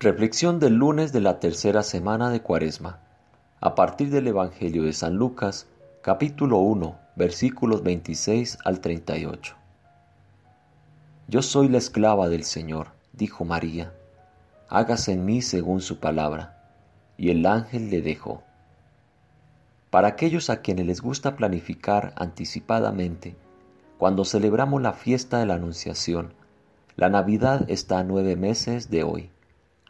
Reflexión del lunes de la tercera semana de Cuaresma, a partir del Evangelio de San Lucas, capítulo 1, versículos 26 al 38. Yo soy la esclava del Señor, dijo María, hágase en mí según su palabra. Y el ángel le dejó. Para aquellos a quienes les gusta planificar anticipadamente, cuando celebramos la fiesta de la Anunciación, la Navidad está a nueve meses de hoy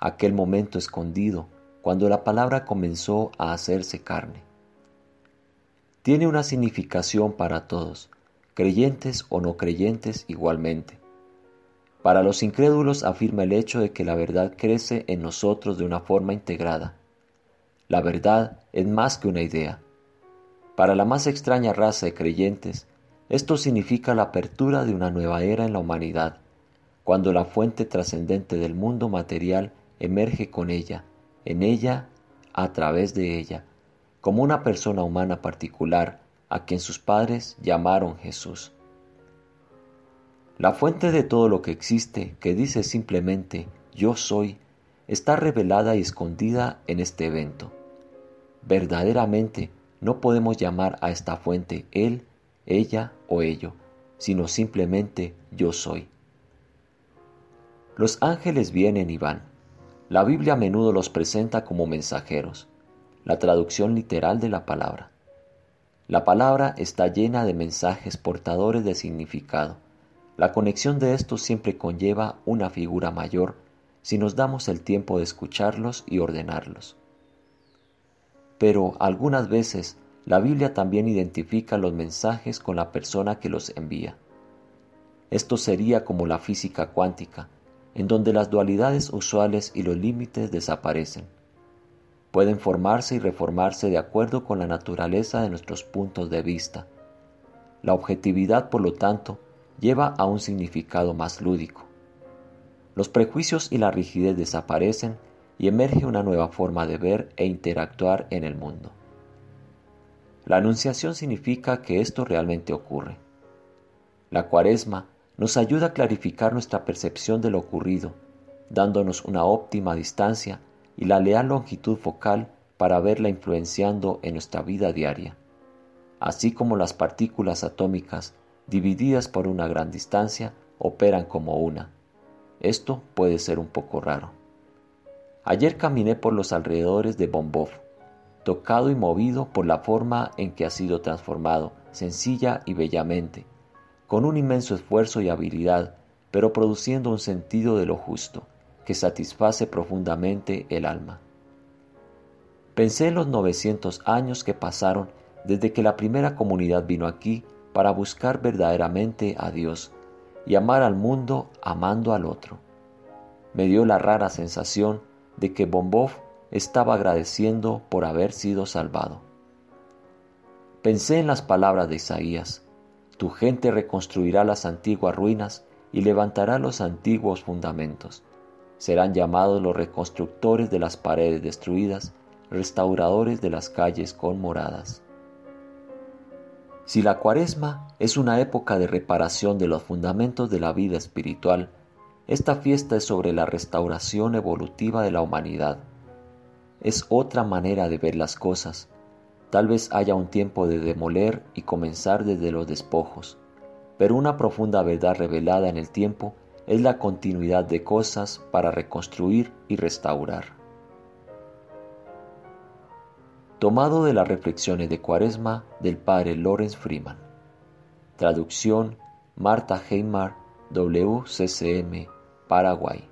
aquel momento escondido cuando la palabra comenzó a hacerse carne. Tiene una significación para todos, creyentes o no creyentes igualmente. Para los incrédulos afirma el hecho de que la verdad crece en nosotros de una forma integrada. La verdad es más que una idea. Para la más extraña raza de creyentes, esto significa la apertura de una nueva era en la humanidad, cuando la fuente trascendente del mundo material emerge con ella, en ella, a través de ella, como una persona humana particular a quien sus padres llamaron Jesús. La fuente de todo lo que existe, que dice simplemente yo soy, está revelada y escondida en este evento. Verdaderamente no podemos llamar a esta fuente él, ella o ello, sino simplemente yo soy. Los ángeles vienen y van, la Biblia a menudo los presenta como mensajeros, la traducción literal de la palabra. La palabra está llena de mensajes portadores de significado. La conexión de estos siempre conlleva una figura mayor si nos damos el tiempo de escucharlos y ordenarlos. Pero algunas veces la Biblia también identifica los mensajes con la persona que los envía. Esto sería como la física cuántica, en donde las dualidades usuales y los límites desaparecen. Pueden formarse y reformarse de acuerdo con la naturaleza de nuestros puntos de vista. La objetividad, por lo tanto, lleva a un significado más lúdico. Los prejuicios y la rigidez desaparecen y emerge una nueva forma de ver e interactuar en el mundo. La anunciación significa que esto realmente ocurre. La cuaresma nos ayuda a clarificar nuestra percepción de lo ocurrido, dándonos una óptima distancia y la leal longitud focal para verla influenciando en nuestra vida diaria, así como las partículas atómicas divididas por una gran distancia operan como una. Esto puede ser un poco raro. Ayer caminé por los alrededores de Bombov, tocado y movido por la forma en que ha sido transformado, sencilla y bellamente, con un inmenso esfuerzo y habilidad, pero produciendo un sentido de lo justo, que satisface profundamente el alma. Pensé en los 900 años que pasaron desde que la primera comunidad vino aquí para buscar verdaderamente a Dios y amar al mundo amando al otro. Me dio la rara sensación de que Bombov estaba agradeciendo por haber sido salvado. Pensé en las palabras de Isaías, tu gente reconstruirá las antiguas ruinas y levantará los antiguos fundamentos. Serán llamados los reconstructores de las paredes destruidas, restauradores de las calles conmoradas. Si la cuaresma es una época de reparación de los fundamentos de la vida espiritual, esta fiesta es sobre la restauración evolutiva de la humanidad. Es otra manera de ver las cosas, Tal vez haya un tiempo de demoler y comenzar desde los despojos, pero una profunda verdad revelada en el tiempo es la continuidad de cosas para reconstruir y restaurar. Tomado de las reflexiones de Cuaresma del padre Lawrence Freeman. Traducción Marta Heimar, WCCM, Paraguay.